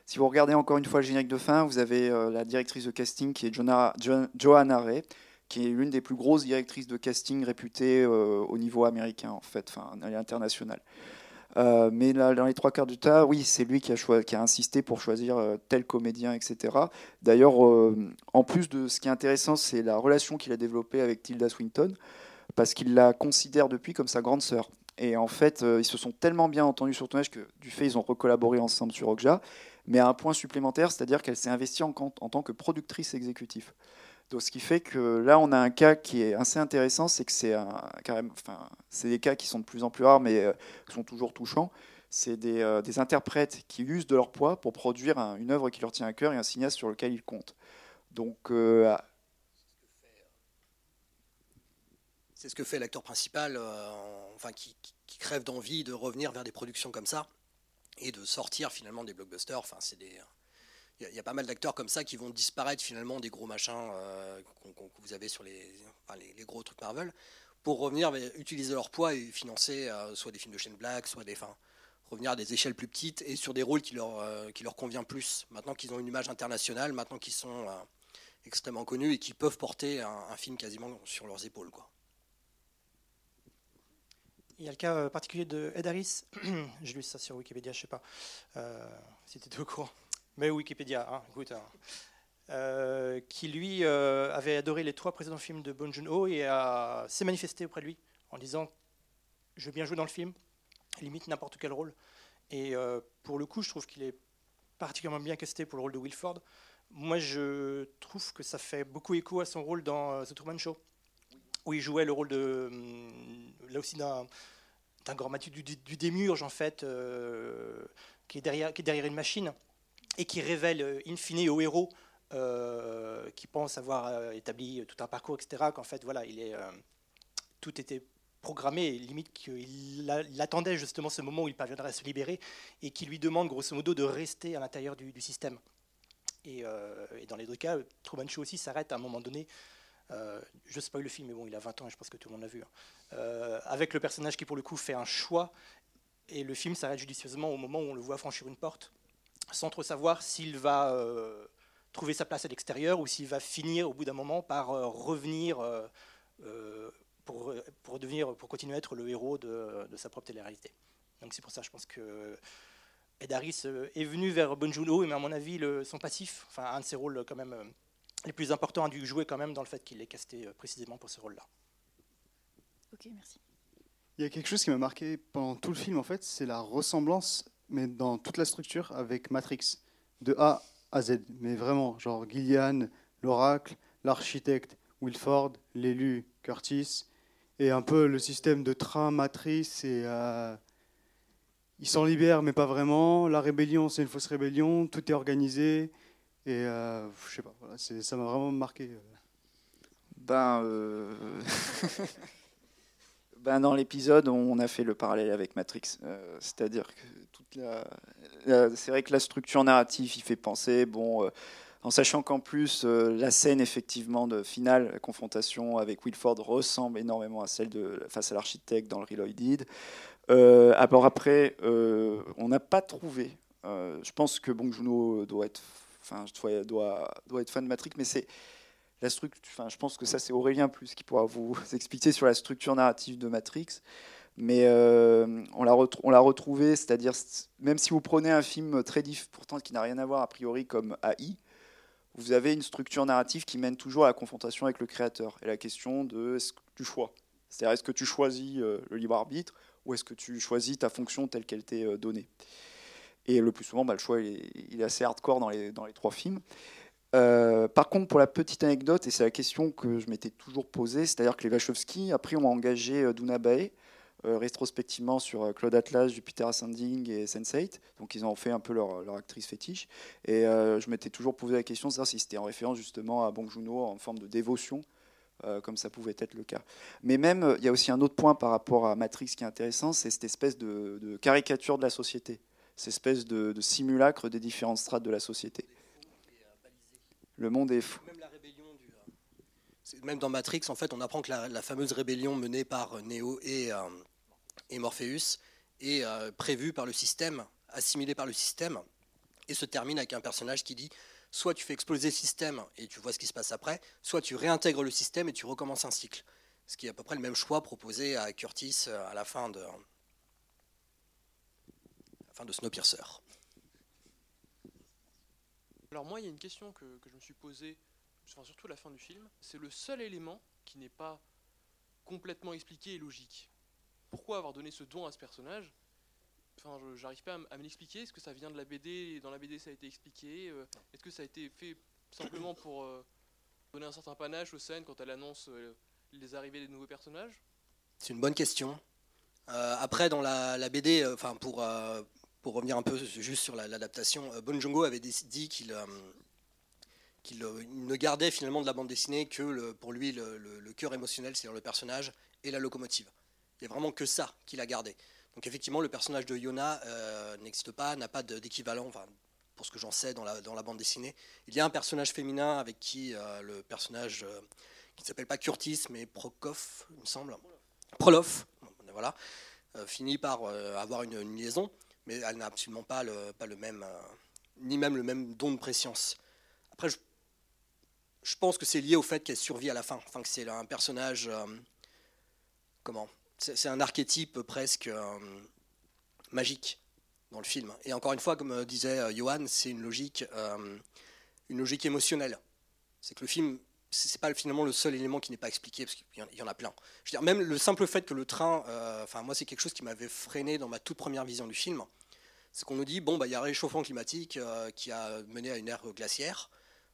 si vous regardez encore une fois le générique de fin, vous avez la directrice de casting qui est Joanna Ray, qui est l'une des plus grosses directrices de casting réputées au niveau américain, en fait, enfin, international. Euh, mais dans les trois quarts du temps, oui, c'est lui qui a, insisté pour choisir euh, tel comédien, etc. D'ailleurs, euh, en plus de ce qui est intéressant, c'est la relation qu'il a développée avec Tilda Swinton, parce qu'il la considère depuis comme sa grande sœur. Et en fait, ils se sont tellement bien entendus sur tournage que du fait, ils ont recollaboré ensemble sur Okja, mais à un point supplémentaire, c'est-à-dire qu'elle s'est investie en, tant que productrice exécutive. Donc, ce qui fait que là, on a un cas qui est assez intéressant, c'est que c'est des cas qui sont de plus en plus rares, mais euh, qui sont toujours touchants. C'est des, euh, des, interprètes qui usent de leur poids pour produire une œuvre qui leur tient à cœur et un cinéaste sur lequel ils comptent. Donc, euh, c'est ce que fait l'acteur principal, enfin, qui crève d'envie de revenir vers des productions comme ça et de sortir finalement des blockbusters. Enfin, c'est des il y, a pas mal d'acteurs comme ça qui vont disparaître finalement des gros machins euh, que vous avez sur les, les, gros trucs Marvel pour revenir utiliser leur poids et financer euh, soit des films de Shane Black, soit des, fins revenir à des échelles plus petites et sur des rôles qui leur, euh, qui leur convient plus. Maintenant qu'ils ont une image internationale, maintenant qu'ils sont extrêmement connus et qu'ils peuvent porter un, film quasiment sur leurs épaules. Quoi. Il y a le cas particulier de Ed Harris. J'ai lu ça sur Wikipédia, je ne sais pas si tu étais au courant mais Wikipédia, hein, écoute, hein. Euh, qui lui euh, avait adoré les trois précédents films de Bong Joon-ho et s'est manifesté auprès de lui en disant je veux bien jouer dans le film, limite n'importe quel rôle. Et euh, pour le coup, je trouve qu'il est particulièrement bien casté pour le rôle de Wilford. Moi, je trouve que ça fait beaucoup écho à son rôle dans The Truman Show, où il jouait le rôle de hum, là aussi d'un grand du, du, démurge en fait, qui est derrière qui est derrière une machine et qui révèle euh, in fine au héros euh, qui pense avoir euh, établi tout un parcours, etc., qu'en fait, voilà, il est, tout était programmé, limite qu'il attendait justement ce moment où il parviendrait à se libérer, et qui lui demande grosso modo de rester à l'intérieur du, système. Et, dans les deux cas, Truman Show aussi s'arrête à un moment donné. Euh, je spoil le film, mais bon, il a 20 ans et je pense que tout le monde l'a vu. Hein. avec le personnage qui, pour le coup, fait un choix, et le film s'arrête judicieusement au moment où on le voit franchir une porte sans trop savoir s'il va euh, trouver sa place à l'extérieur ou s'il va finir au bout d'un moment par euh, revenir euh, pour, pour, devenir, pour continuer à être le héros de, sa propre télé-réalité. Donc c'est pour ça, je pense que Ed Harris est venu vers Bon mais à mon avis, son passif, enfin un de ses rôles quand même les plus importants a dû jouer quand même dans le fait qu'il est casté précisément pour ce rôle-là. Ok, merci. Il y a quelque chose qui m'a marqué pendant tout le film, en fait, c'est la ressemblance mais dans toute la structure avec Matrix, de A à Z. Mais vraiment, genre Gillian, l'oracle, l'architecte Wilford, l'élu Curtis, et un peu le système de train matrice et ils s'en libèrent mais pas vraiment. La rébellion c'est une fausse rébellion, tout est organisé et je sais pas, ça m'a vraiment marqué. Ben, ben dans l'épisode on a fait le parallèle avec Matrix, c'est-à-dire que toute la, c'est vrai que la structure narrative il fait penser bon en sachant qu'en plus, euh, la scène effectivement de finale, la confrontation avec Wilford ressemble énormément à celle de face à l'architecte dans le Reloaded. Euh, alors après, euh, on n'a pas trouvé. je pense que Bong Joon-ho doit être, enfin, doit, doit être fan de Matrix, mais c'est la structure. Enfin, je pense que ça c'est Aurélien plus qui pourra vous expliquer sur la structure narrative de Matrix mais on l'a retrouvé, c'est-à-dire même si vous prenez un film très diff, pourtant qui n'a rien à voir a priori comme AI, vous avez une structure narrative qui mène toujours à la confrontation avec le créateur et la question de est-ce que tu choix? C'est-à-dire est-ce que tu choisis euh, le libre arbitre ou est-ce que tu choisis ta fonction telle qu'elle t'est euh, donnée? Et le plus souvent, bah, le choix est, assez hardcore dans les, trois films. Euh, par contre, pour la petite anecdote, et c'est la question que je m'étais toujours posée, c'est-à-dire que les Wachowski, après, ont engagé Duna Bae, euh, rétrospectivement sur euh, Claude Atlas, Jupiter Ascending et Sense8. Donc ils ont fait un peu leur, actrice fétiche. Et euh, je m'étais toujours posé la question de savoir si c'était en référence justement à Bong Joon-ho en forme de dévotion. comme ça pouvait être le cas. Mais même, il y a aussi un autre point par rapport à Matrix qui est intéressant, c'est cette espèce de, caricature de la société, cette espèce de, simulacre des différentes strates de la société. Le monde est fou. Même, même dans Matrix, en fait, on apprend que la, fameuse rébellion menée par Neo et, et Morpheus est euh, prévu par le système, assimilé par le système, et se termine avec un personnage qui dit soit tu fais exploser le système et tu vois ce qui se passe après, soit tu réintègres le système et tu recommences un cycle. Ce qui est à peu près le même choix proposé à Curtis euh, à la fin de, fin de Snowpiercer. Alors moi, il y a une question que, que je me suis posée, surtout à la fin du film, c'est le seul élément qui n'est pas complètement expliqué et logique pourquoi avoir donné ce don à ce personnage? Enfin, j'arrive pas à, me l'expliquer. Est-ce que ça vient de la BD Dans la BD, ça a été expliqué euh, Est-ce que ça a été fait simplement pour euh, donner un certain panache aux scènes quand elle annonce euh, les arrivées des nouveaux personnages? C'est une bonne question. après, dans la, BD, enfin pour pour revenir un peu juste sur l'adaptation, Bon Jongo avait dit qu'il qu'il ne gardait finalement de la bande dessinée que pour lui le, cœur émotionnel, c'est-à-dire le personnage et la locomotive. Il n'y a vraiment que ça qu'il a gardé. Donc effectivement, le personnage de Yona euh, n'existe pas, n'a pas d'équivalent, pour ce que j'en sais dans la, bande dessinée. Il y a un personnage féminin avec qui euh, le personnage, euh, qui ne s'appelle pas Curtis, mais Prokov, il me semble, Prolof, voilà, finit par avoir une, liaison, mais elle n'a absolument pas le, même, ni même le même don de préscience. Après, je, pense que c'est lié au fait qu'elle survit à la fin, enfin que c'est un personnage, comment c'est un archétype presque euh, magique dans le film. Et encore une fois, comme euh, disait euh, Johan, c'est une logique, une logique émotionnelle. C'est que le film, c'est pas finalement le seul élément qui n'est pas expliqué, parce qu'il y en a plein. Je veux dire, même le simple fait que le train, enfin moi c'est quelque chose qui m'avait freiné dans ma toute première vision du film, c'est qu'on nous dit bon bah il y a un réchauffement climatique qui a mené à une ère glaciaire,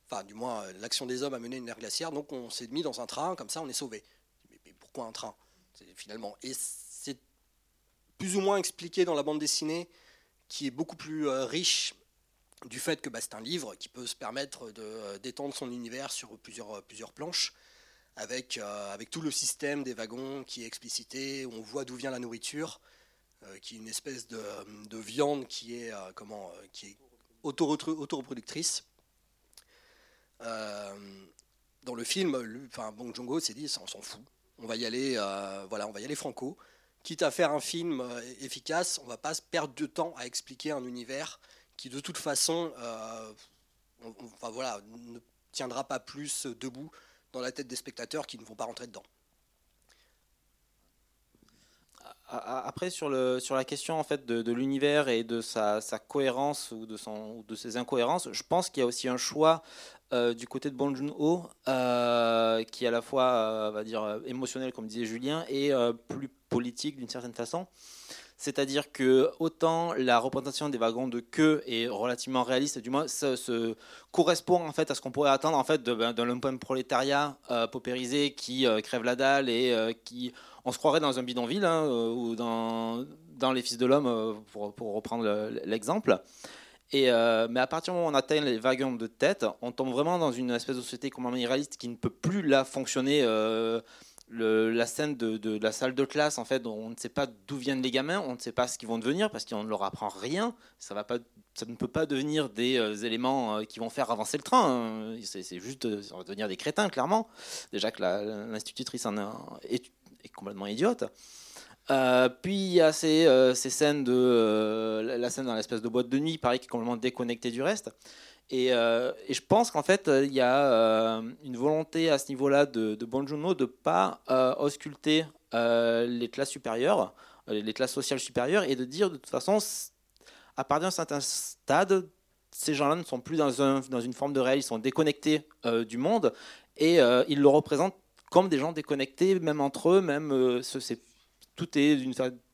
enfin du moins l'action des hommes a mené à une ère glaciaire, donc on s'est mis dans un train, comme ça on est sauvé. mais pourquoi un train? Finalement. Et c'est plus ou moins expliqué dans la bande dessinée, qui est beaucoup plus euh, riche du fait que bah, c'est un livre qui peut se permettre de euh, d'étendre son univers sur plusieurs, euh, plusieurs planches, avec, avec tout le système des wagons qui est explicité, où on voit d'où vient la nourriture, qui est une espèce de, de viande qui est, comment, qui est auto-reproductrice. dans le film, enfin, Bong Joon-ho s'est dit, on s'en fout, on va y aller, euh, voilà, on va y aller franco. Quitte à faire un film euh, efficace, on va pas perdre de temps à expliquer un univers qui de toute façon, euh, enfin, voilà, ne tiendra pas plus debout dans la tête des spectateurs qui ne vont pas rentrer dedans. Après, sur, le, sur la question en fait, de, l'univers et de sa, cohérence ou de, son, ou de ses incohérences, je pense qu'il y a aussi un choix euh, du côté de Bong Joon-ho, euh, qui est à la fois, euh, va dire, émotionnel, comme disait Julien, et plus politique d'une certaine façon. C'est-à-dire que autant la représentation des wagons de queue est relativement réaliste, du moins ça se correspond en fait à ce qu'on pourrait attendre en fait ben, d'un lumpen prolétariat euh, paupérisé qui euh, crève la dalle et euh, qui on se croirait dans un bidonville hein, ou dans, dans les Fils de l'homme pour, pour, reprendre l'exemple. Et, mais à partir du moment où on atteint les wagons de tête, on tombe vraiment dans une espèce de société complètement irréaliste qui ne peut plus là fonctionner la scène de, la salle de classe, en fait, on ne sait pas d'où viennent les gamins, on ne sait pas ce qu'ils vont devenir parce qu'on ne leur apprend rien. Ça, va pas, ça ne peut pas devenir des euh, éléments euh, qui vont faire avancer le train. Hein. C'est juste, euh, ça va devenir des crétins, clairement. Déjà que l'institutrice est, complètement idiote. puis il y a ces, ces scènes de la scène dans l'espèce de boîte de nuit, pareil, qui est complètement déconnectée du reste. Euh, et, je pense qu'en fait, il y a euh, une volonté à ce niveau-là de, de de ne pas euh, ausculter les classes supérieures, les classes sociales supérieures, et de dire de toute façon, à partir d'un certain stade, ces gens-là ne sont plus dans, un, dans, une forme de réel, ils sont déconnectés du monde, et ils le représentent comme des gens déconnectés, même entre eux, même tout est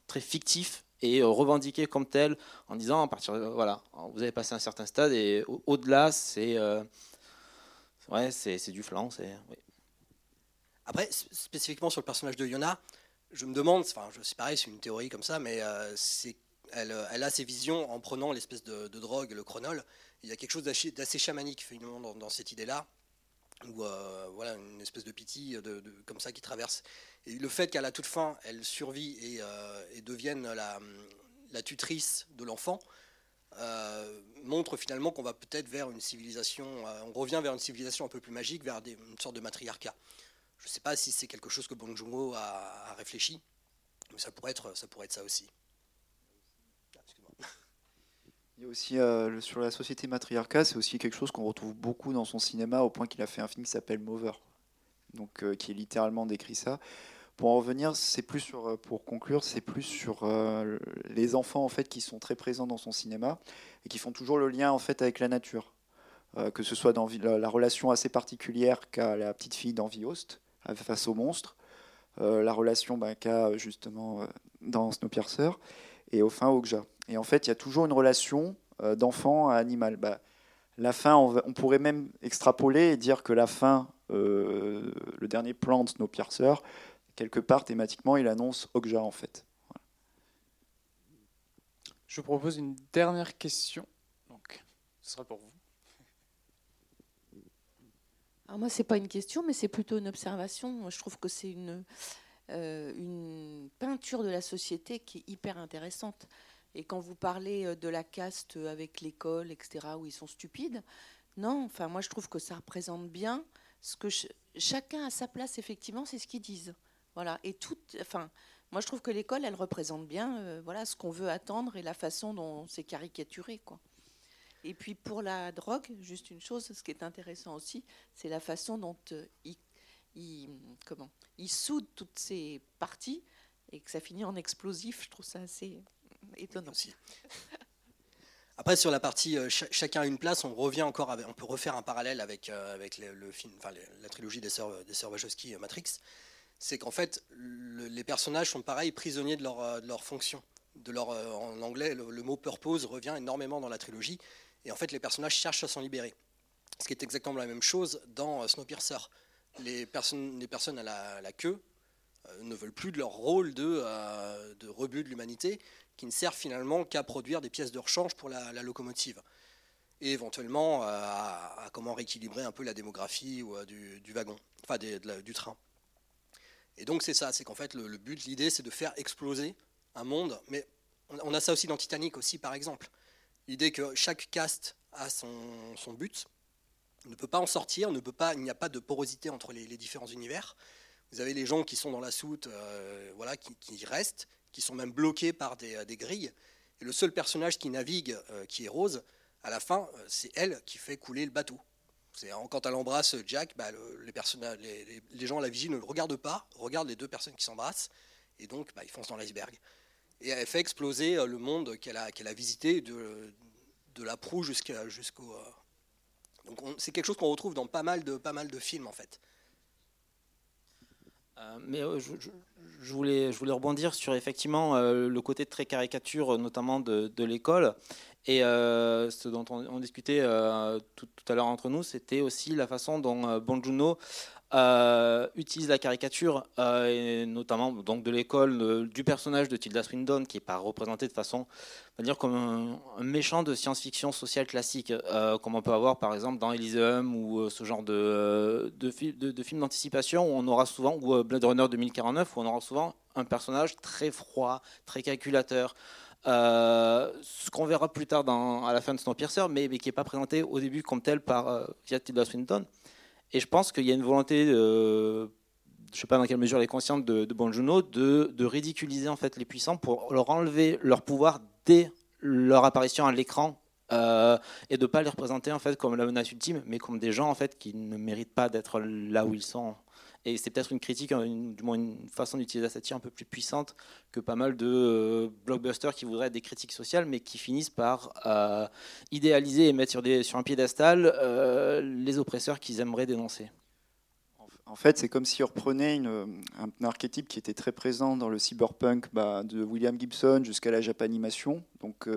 très fictif et euh, revendiquer comme tel en disant à partir voilà vous avez passé un certain stade et au-delà c'est euh, ouais c'est du flanc c'est après spécifiquement sur le personnage de Yona je me demande enfin sais pareil c'est une théorie comme ça mais euh, c'est elle, elle, a ses visions en prenant l'espèce de, drogue le chronol. Il y a quelque chose d'assez chamanique finalement dans, dans cette idée là ou voilà une espèce de pitié de, comme ça qui traverse et le fait qu'à la toute fin, elle survit et, euh, devienne la, tutrice de l'enfant, euh, montre finalement qu'on va peut-être vers une civilisation, euh, on revient vers une civilisation un peu plus magique, vers une sorte de matriarcat. Je ne sais pas si c'est quelque chose que Bong Joon-ho a, réfléchi, mais ça, pourrait être ça aussi. Il y a aussi sur la société matriarcat, c'est aussi quelque chose qu'on retrouve beaucoup dans son cinéma, au point qu'il a fait un film qui s'appelle Mover, donc qui est littéralement décrit ça. Pour en revenir, c'est plus sur, euh, pour conclure, c'est plus sur euh, les enfants en fait qui sont très présents dans son cinéma et qui font toujours le lien en fait avec la nature, euh, que ce soit dans la, relation assez particulière qu'a la petite fille d'Envie Host face au monstre, la relation bah, qu'a justement dans Snowpiercer et au fin. Et en fait, il y a toujours une relation d'enfant à animal. Bah, la fin, on, on, pourrait même extrapoler et dire que la fin, le dernier plan de Snowpiercer, quelque part, thématiquement, il annonce Okja en fait. Je vous propose une dernière question. Donc, ce sera pour vous. Alors moi, c'est pas une question, mais c'est plutôt une observation. Je trouve que c'est une, euh, une peinture de la société qui est hyper intéressante. Et quand vous parlez euh, de la caste avec l'école, etc., où ils sont stupides, non, enfin moi je trouve que ça représente bien ce que chacun a sa place, effectivement, c'est ce qu'ils disent. Voilà. Et tout, enfin, moi je trouve que l'école, elle représente bien, euh, voilà, ce qu'on veut attendre et la façon dont c'est caricaturé, quoi. Et puis pour la drogue, juste une chose, ce qui est intéressant aussi, c'est la façon dont euh, il, comment, il soude toutes ces parties et que ça finit en explosif. Je trouve ça assez étonnant. Après, sur la partie euh, chacun a une place, on revient encore, on peut refaire un parallèle avec, avec le, film, enfin, la trilogie des sœurs, des sœurs Wachowski, Matrix c'est qu'en fait, les personnages sont pareils, prisonniers de leur, euh, de leur fonction. De leur, euh, en anglais, le, mot purpose revient énormément dans la trilogie. Et en fait, les personnages cherchent à s'en libérer. Ce qui est exactement la même chose dans euh, Snowpiercer. Les personnes, les personnes à la, queue ne veulent plus de leur rôle de, de rebut de l'humanité, qui ne servent finalement qu'à produire des pièces de rechange pour la, locomotive. Et éventuellement à, comment rééquilibrer un peu la démographie ou, du, wagon, enfin du train. Et donc c'est ça, c'est qu'en fait le, but, l'idée, c'est de faire exploser un monde. Mais on, a ça aussi dans Titanic aussi, par exemple. L'idée que chaque caste a son, son but, ne peut pas en sortir, ne peut pas, il n'y a pas de porosité entre les, différents univers. Vous avez les gens qui sont dans la soute, euh, voilà, qui, restent, qui sont même bloqués par des, des, grilles. Et le seul personnage qui navigue, euh, qui est Rose, à la fin, euh, c'est elle qui fait couler le bateau. Quand elle embrasse Jack, bah, les, les, gens à la vigie ne le regardent pas, regardent les deux personnes qui s'embrassent, et donc bah, ils foncent dans l'iceberg. Et elle fait exploser euh, le monde qu'elle a, qu'elle a visité, de, la proue jusqu'au. Euh, donc c'est quelque chose qu'on retrouve dans pas mal, de, pas mal de films en fait. Mais je, voulais, je voulais rebondir sur effectivement le côté très caricature, notamment de, l'école. Et ce dont on, discutait tout, à l'heure entre nous, c'était aussi la façon dont Bon Juno euh, utilise la caricature, euh, notamment donc de l'école du personnage de Tilda Swinton, qui n'est pas représenté de façon, on va dire comme un, méchant de science-fiction sociale classique, euh, comme on peut avoir par exemple dans Elysium ou ce genre de, de, films d'anticipation où on aura souvent, ou Blade Runner 2049, où on aura souvent un personnage très froid, très calculateur. ce qu'on verra plus tard à la fin de Snowpiercer, mais, mais qui n'est pas présenté au début comme tel par via Tilda Swinton. Et je pense qu'il y a une volonté, je ne sais pas dans quelle mesure elle est consciente de, de Bonjuno, de, ridiculiser en fait les puissants pour leur enlever leur pouvoir dès leur apparition à l'écran euh, et de ne pas les représenter en fait comme la menace ultime, mais comme des gens en fait qui ne méritent pas d'être là où ils sont et c'est peut-être une critique, hein, du moins une façon d'utiliser la satire un peu plus puissante que pas mal de euh, blockbusters qui voudraient être des critiques sociales, mais qui finissent par euh, idéaliser et mettre sur, un piédestal euh, les oppresseurs qu'ils aimeraient dénoncer. En fait, c'est comme si on reprenait un, archétype qui était très présent dans le cyberpunk bah, de William Gibson jusqu'à la Japanimation. Donc,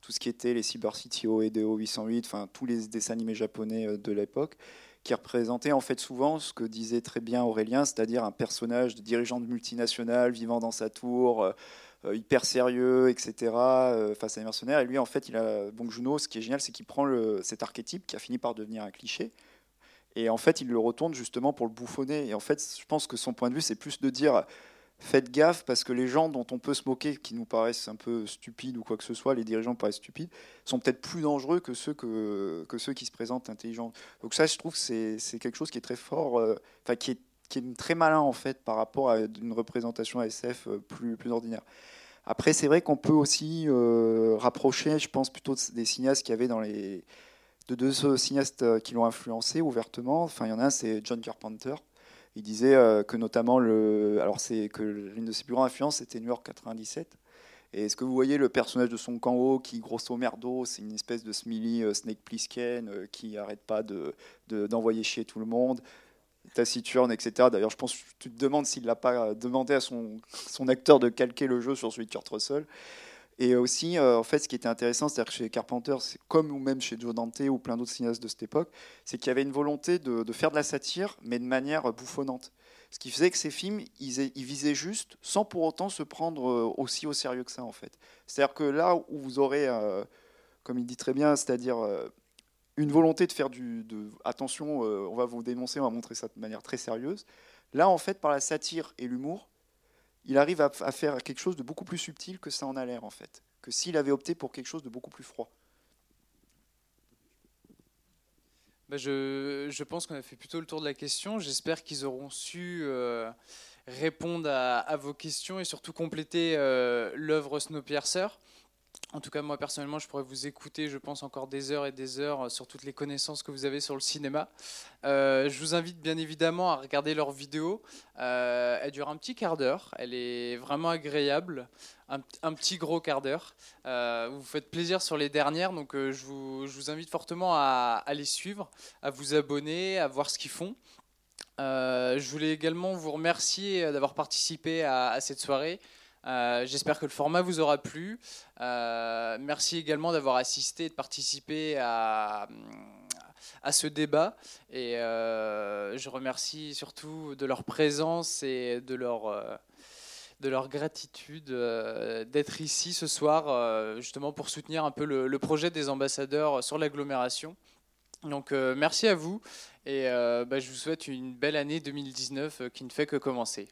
tout ce qui était les Cyber CTO et DO 808, enfin tous les dessins animés japonais de l'époque qui représentait en fait souvent ce que disait très bien Aurélien, c'est-à-dire un personnage de dirigeant de multinationale vivant dans sa tour, euh, euh, hyper sérieux, etc., euh, face à un mercenaires. Et lui, en fait, il a Bong Joon-ho. Ce qui est génial, c'est qu'il prend le, cet archétype qui a fini par devenir un cliché. Et en fait, il le retourne justement pour le bouffonner. Et en fait, je pense que son point de vue, c'est plus de dire faites gaffe parce que les gens dont on peut se moquer, qui nous paraissent un peu stupides ou quoi que ce soit, les dirigeants paraissent stupides, sont peut-être plus dangereux que ceux, que, ceux qui se présentent intelligents. Donc ça, je trouve que c'est quelque chose qui est très fort, euh, enfin qui, est, très malin en fait par rapport à une représentation SF euh, plus, plus ordinaire. Après, c'est vrai qu'on peut aussi euh, rapprocher, je pense plutôt des cinéastes qui avaient dans les de deux cinéastes qui l'ont influencé ouvertement. Enfin, il y en a un, c'est John Carpenter, il disait euh, que notamment le, alors c'est que l'une de ses plus grandes influences c'était New York 97. Et est-ce que vous voyez le personnage de Son Kang-ho qui, grosso merdo, c'est une espèce de Smiley euh, Snake Plissken euh, qui arrête pas de, d'envoyer chier tout le monde, taciturne, etc. D'ailleurs, je pense que tu te demandes s'il n'a pas demandé à son, son acteur de calquer le jeu sur celui de Kurt. Et aussi, euh, en fait, ce qui était intéressant, c'est-à-dire que chez Carpenter, comme ou même chez Joe Dante ou plein d'autres cinéastes de cette époque, c'est qu'il y avait une volonté de, faire de la satire, mais de manière bouffonnante. Ce qui faisait que ces films, ils, visaient juste, sans pour autant se prendre euh, aussi au sérieux que ça, en fait. C'est-à-dire que là où vous aurez, euh, comme il dit très bien, c'est-à-dire une volonté de faire du, attention, on va vous dénoncer, on va montrer ça de manière très sérieuse. Là, en fait, par la satire et l'humour, il arrive à, faire quelque chose de beaucoup plus subtil que ça en a l'air, en fait. Que s'il avait opté pour quelque chose de beaucoup plus froid. Bah, je, pense qu'on a fait plutôt le tour de la question. J'espère qu'ils auront su euh, répondre à, vos questions et surtout compléter euh, l'œuvre Snowpiercer. En tout cas, moi personnellement, je pourrais vous écouter, je pense, encore des heures et des heures sur toutes les connaissances que vous avez sur le cinéma. Euh, je vous invite bien évidemment à regarder leur vidéo. Euh, elle dure un petit quart d'heure. Elle est vraiment agréable. Un, petit gros quart d'heure. Euh, vous faites plaisir sur les dernières, donc je vous, invite fortement à, les suivre, à vous abonner, à voir ce qu'ils font. je voulais également vous remercier d'avoir participé à cette soirée. Euh, j'espère que le format vous aura plu. Euh, merci également d'avoir assisté et de participer à, ce débat. Et euh, je remercie surtout de leur présence et de leur, de leur gratitude d'être ici ce soir, justement pour soutenir un peu le, projet des ambassadeurs sur l'agglomération. Donc merci à vous et bah, je vous souhaite une belle année 2019 qui ne fait que commencer.